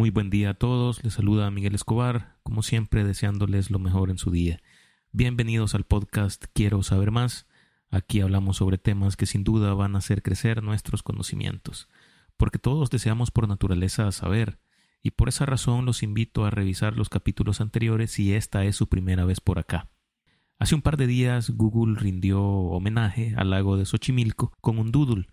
Muy buen día a todos, les saluda Miguel Escobar, como siempre deseándoles lo mejor en su día. Bienvenidos al podcast Quiero saber más. Aquí hablamos sobre temas que sin duda van a hacer crecer nuestros conocimientos, porque todos deseamos por naturaleza saber, y por esa razón los invito a revisar los capítulos anteriores si esta es su primera vez por acá. Hace un par de días Google rindió homenaje al lago de Xochimilco con un doodle,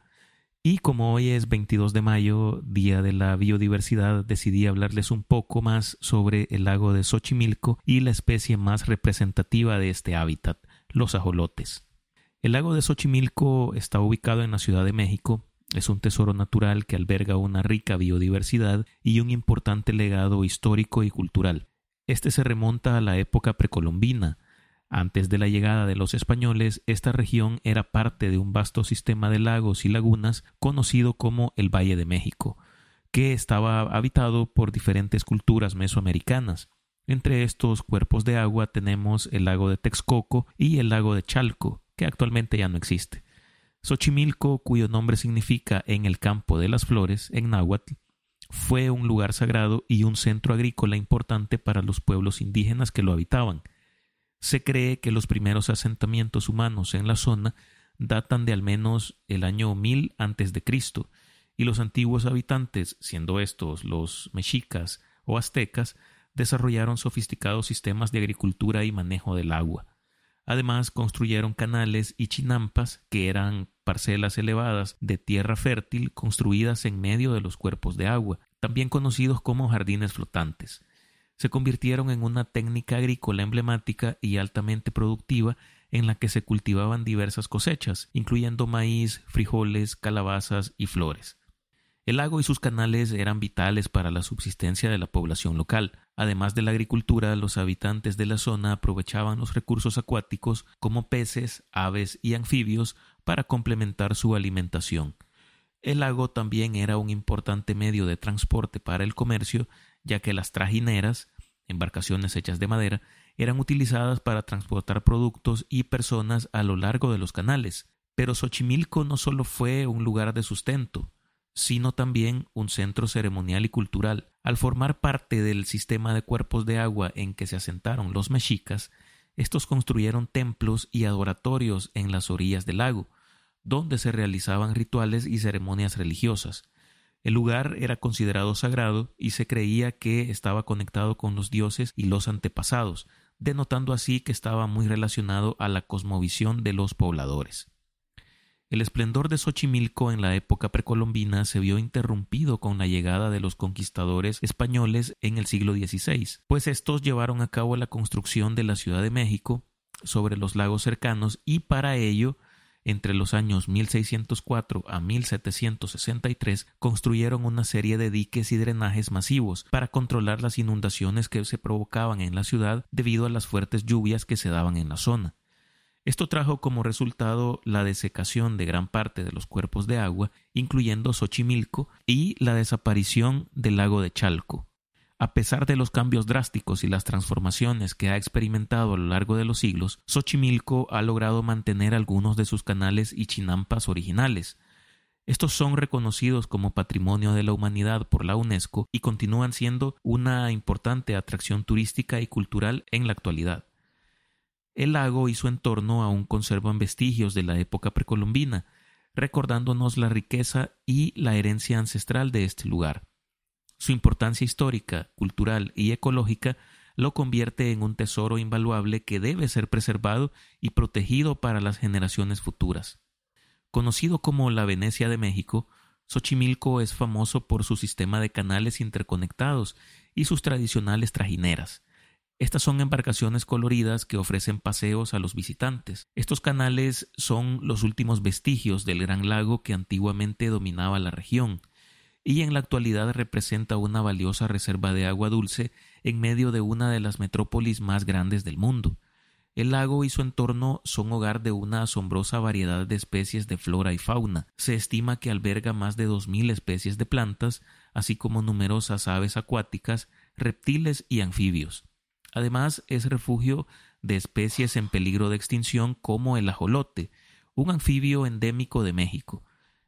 y como hoy es 22 de mayo, Día de la Biodiversidad, decidí hablarles un poco más sobre el lago de Xochimilco y la especie más representativa de este hábitat, los ajolotes. El lago de Xochimilco está ubicado en la Ciudad de México, es un tesoro natural que alberga una rica biodiversidad y un importante legado histórico y cultural. Este se remonta a la época precolombina. Antes de la llegada de los españoles, esta región era parte de un vasto sistema de lagos y lagunas conocido como el Valle de México, que estaba habitado por diferentes culturas mesoamericanas. Entre estos cuerpos de agua tenemos el lago de Texcoco y el lago de Chalco, que actualmente ya no existe. Xochimilco, cuyo nombre significa en el campo de las flores, en náhuatl, fue un lugar sagrado y un centro agrícola importante para los pueblos indígenas que lo habitaban. Se cree que los primeros asentamientos humanos en la zona datan de al menos el año 1000 antes de Cristo, y los antiguos habitantes, siendo estos los mexicas o aztecas, desarrollaron sofisticados sistemas de agricultura y manejo del agua. Además, construyeron canales y chinampas, que eran parcelas elevadas de tierra fértil construidas en medio de los cuerpos de agua, también conocidos como jardines flotantes. Se convirtieron en una técnica agrícola emblemática y altamente productiva en la que se cultivaban diversas cosechas, incluyendo maíz, frijoles, calabazas y flores. El lago y sus canales eran vitales para la subsistencia de la población local. Además de la agricultura, los habitantes de la zona aprovechaban los recursos acuáticos como peces, aves y anfibios para complementar su alimentación. El lago también era un importante medio de transporte para el comercio, ya que las trajineras, embarcaciones hechas de madera, eran utilizadas para transportar productos y personas a lo largo de los canales. Pero Xochimilco no solo fue un lugar de sustento, sino también un centro ceremonial y cultural. Al formar parte del sistema de cuerpos de agua en que se asentaron los mexicas, estos construyeron templos y adoratorios en las orillas del lago, donde se realizaban rituales y ceremonias religiosas. El lugar era considerado sagrado y se creía que estaba conectado con los dioses y los antepasados, denotando así que estaba muy relacionado a la cosmovisión de los pobladores. El esplendor de Xochimilco en la época precolombina se vio interrumpido con la llegada de los conquistadores españoles en el siglo XVI, pues estos llevaron a cabo la construcción de la Ciudad de México sobre los lagos cercanos y para ello entre los años 1604 a 1763 construyeron una serie de diques y drenajes masivos para controlar las inundaciones que se provocaban en la ciudad debido a las fuertes lluvias que se daban en la zona. Esto trajo como resultado la desecación de gran parte de los cuerpos de agua, incluyendo Xochimilco, y la desaparición del lago de Chalco. A pesar de los cambios drásticos y las transformaciones que ha experimentado a lo largo de los siglos, Xochimilco ha logrado mantener algunos de sus canales y chinampas originales. Estos son reconocidos como Patrimonio de la Humanidad por la UNESCO y continúan siendo una importante atracción turística y cultural en la actualidad. El lago y su entorno aún conservan vestigios de la época precolombina, recordándonos la riqueza y la herencia ancestral de este lugar. Su importancia histórica, cultural y ecológica lo convierte en un tesoro invaluable que debe ser preservado y protegido para las generaciones futuras. Conocido como la Venecia de México, Xochimilco es famoso por su sistema de canales interconectados y sus tradicionales trajineras, estas son embarcaciones coloridas que ofrecen paseos a los visitantes. Estos canales son los últimos vestigios del gran lago que antiguamente dominaba la región y en la actualidad representa una valiosa reserva de agua dulce en medio de una de las metrópolis más grandes del mundo. El lago y su entorno son hogar de una asombrosa variedad de especies de flora y fauna. Se estima que alberga más de dos mil especies de plantas, así como numerosas aves acuáticas, reptiles y anfibios. Además, es refugio de especies en peligro de extinción como el ajolote, un anfibio endémico de México.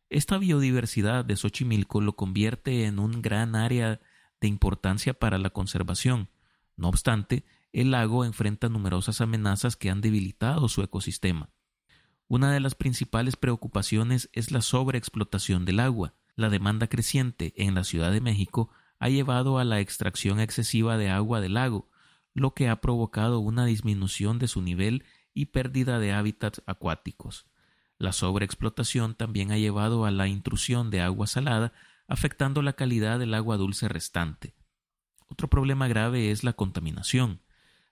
Esta biodiversidad de Xochimilco lo convierte en un gran área de importancia para la conservación. No obstante, el lago enfrenta numerosas amenazas que han debilitado su ecosistema. Una de las principales preocupaciones es la sobreexplotación del agua. La demanda creciente en la Ciudad de México ha llevado a la extracción excesiva de agua del lago, lo que ha provocado una disminución de su nivel y pérdida de hábitats acuáticos. La sobreexplotación también ha llevado a la intrusión de agua salada, afectando la calidad del agua dulce restante. Otro problema grave es la contaminación.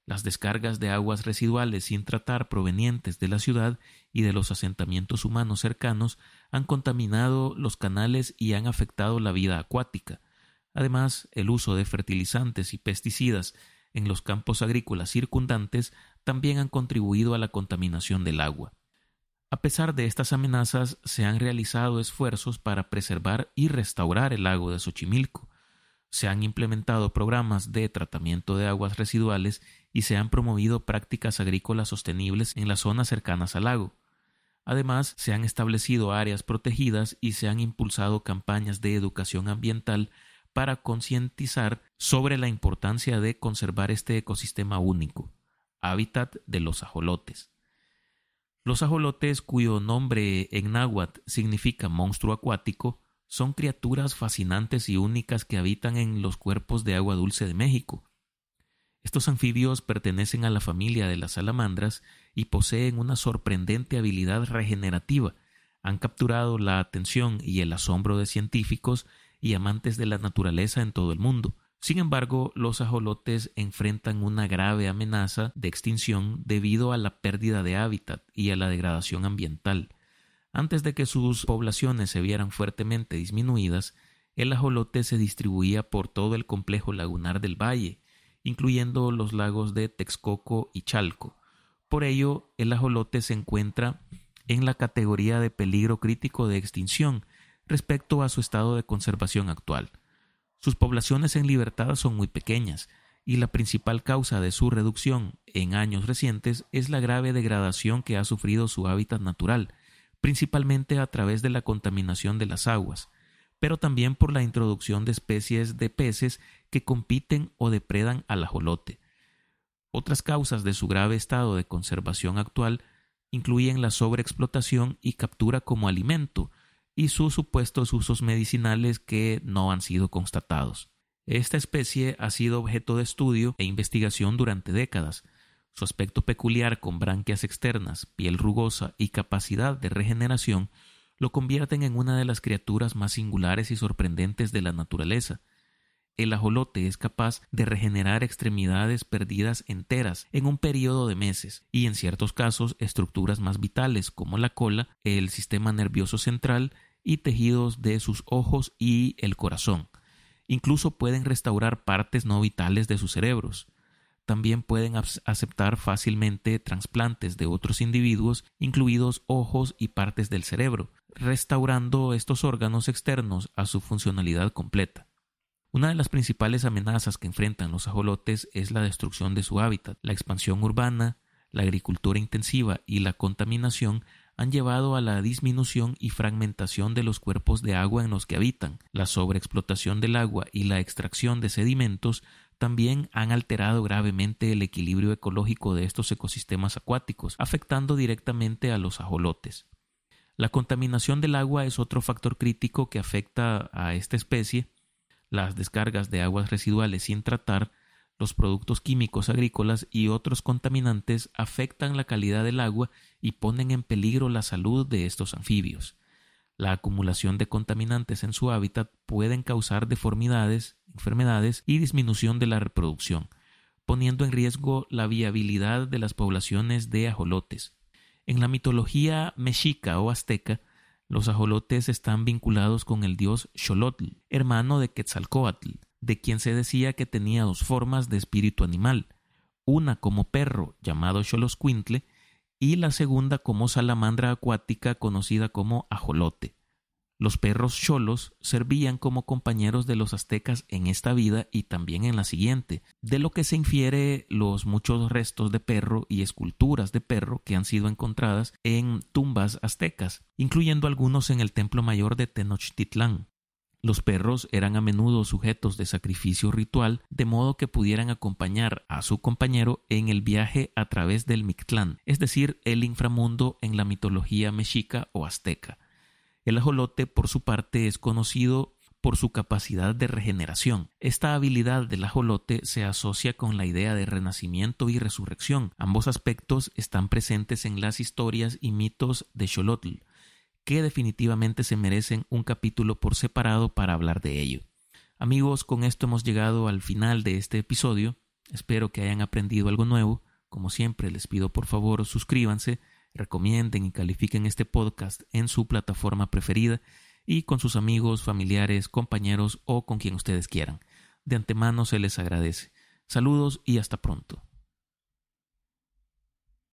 Las descargas de aguas residuales sin tratar provenientes de la ciudad y de los asentamientos humanos cercanos han contaminado los canales y han afectado la vida acuática. Además, el uso de fertilizantes y pesticidas en los campos agrícolas circundantes también han contribuido a la contaminación del agua. A pesar de estas amenazas, se han realizado esfuerzos para preservar y restaurar el lago de Xochimilco. Se han implementado programas de tratamiento de aguas residuales y se han promovido prácticas agrícolas sostenibles en las zonas cercanas al lago. Además, se han establecido áreas protegidas y se han impulsado campañas de educación ambiental para concientizar sobre la importancia de conservar este ecosistema único, hábitat de los ajolotes. Los ajolotes, cuyo nombre en náhuatl significa monstruo acuático, son criaturas fascinantes y únicas que habitan en los cuerpos de agua dulce de México. Estos anfibios pertenecen a la familia de las salamandras y poseen una sorprendente habilidad regenerativa. Han capturado la atención y el asombro de científicos y amantes de la naturaleza en todo el mundo. Sin embargo, los ajolotes enfrentan una grave amenaza de extinción debido a la pérdida de hábitat y a la degradación ambiental. Antes de que sus poblaciones se vieran fuertemente disminuidas, el ajolote se distribuía por todo el complejo lagunar del valle, incluyendo los lagos de Texcoco y Chalco. Por ello, el ajolote se encuentra en la categoría de peligro crítico de extinción respecto a su estado de conservación actual. Sus poblaciones en libertad son muy pequeñas, y la principal causa de su reducción en años recientes es la grave degradación que ha sufrido su hábitat natural, principalmente a través de la contaminación de las aguas, pero también por la introducción de especies de peces que compiten o depredan al ajolote. Otras causas de su grave estado de conservación actual incluyen la sobreexplotación y captura como alimento, y sus supuestos usos medicinales que no han sido constatados. Esta especie ha sido objeto de estudio e investigación durante décadas. Su aspecto peculiar con branquias externas, piel rugosa y capacidad de regeneración lo convierten en una de las criaturas más singulares y sorprendentes de la naturaleza. El ajolote es capaz de regenerar extremidades perdidas enteras en un periodo de meses y en ciertos casos estructuras más vitales como la cola, el sistema nervioso central y tejidos de sus ojos y el corazón. Incluso pueden restaurar partes no vitales de sus cerebros. También pueden aceptar fácilmente trasplantes de otros individuos, incluidos ojos y partes del cerebro, restaurando estos órganos externos a su funcionalidad completa. Una de las principales amenazas que enfrentan los ajolotes es la destrucción de su hábitat. La expansión urbana, la agricultura intensiva y la contaminación han llevado a la disminución y fragmentación de los cuerpos de agua en los que habitan. La sobreexplotación del agua y la extracción de sedimentos también han alterado gravemente el equilibrio ecológico de estos ecosistemas acuáticos, afectando directamente a los ajolotes. La contaminación del agua es otro factor crítico que afecta a esta especie. Las descargas de aguas residuales sin tratar los productos químicos agrícolas y otros contaminantes afectan la calidad del agua y ponen en peligro la salud de estos anfibios. La acumulación de contaminantes en su hábitat pueden causar deformidades, enfermedades y disminución de la reproducción, poniendo en riesgo la viabilidad de las poblaciones de ajolotes. En la mitología mexica o azteca, los ajolotes están vinculados con el dios Xolotl, hermano de Quetzalcoatl, de quien se decía que tenía dos formas de espíritu animal, una como perro llamado Xoloscuintle y la segunda como salamandra acuática conocida como ajolote. Los perros cholos servían como compañeros de los aztecas en esta vida y también en la siguiente, de lo que se infiere los muchos restos de perro y esculturas de perro que han sido encontradas en tumbas aztecas, incluyendo algunos en el templo mayor de Tenochtitlán. Los perros eran a menudo sujetos de sacrificio ritual, de modo que pudieran acompañar a su compañero en el viaje a través del Mictlán, es decir, el inframundo en la mitología mexica o azteca. El ajolote, por su parte, es conocido por su capacidad de regeneración. Esta habilidad del ajolote se asocia con la idea de renacimiento y resurrección. Ambos aspectos están presentes en las historias y mitos de Xolotl, que definitivamente se merecen un capítulo por separado para hablar de ello. Amigos, con esto hemos llegado al final de este episodio. Espero que hayan aprendido algo nuevo. Como siempre, les pido por favor suscríbanse, recomienden y califiquen este podcast en su plataforma preferida y con sus amigos, familiares, compañeros o con quien ustedes quieran. De antemano se les agradece. Saludos y hasta pronto.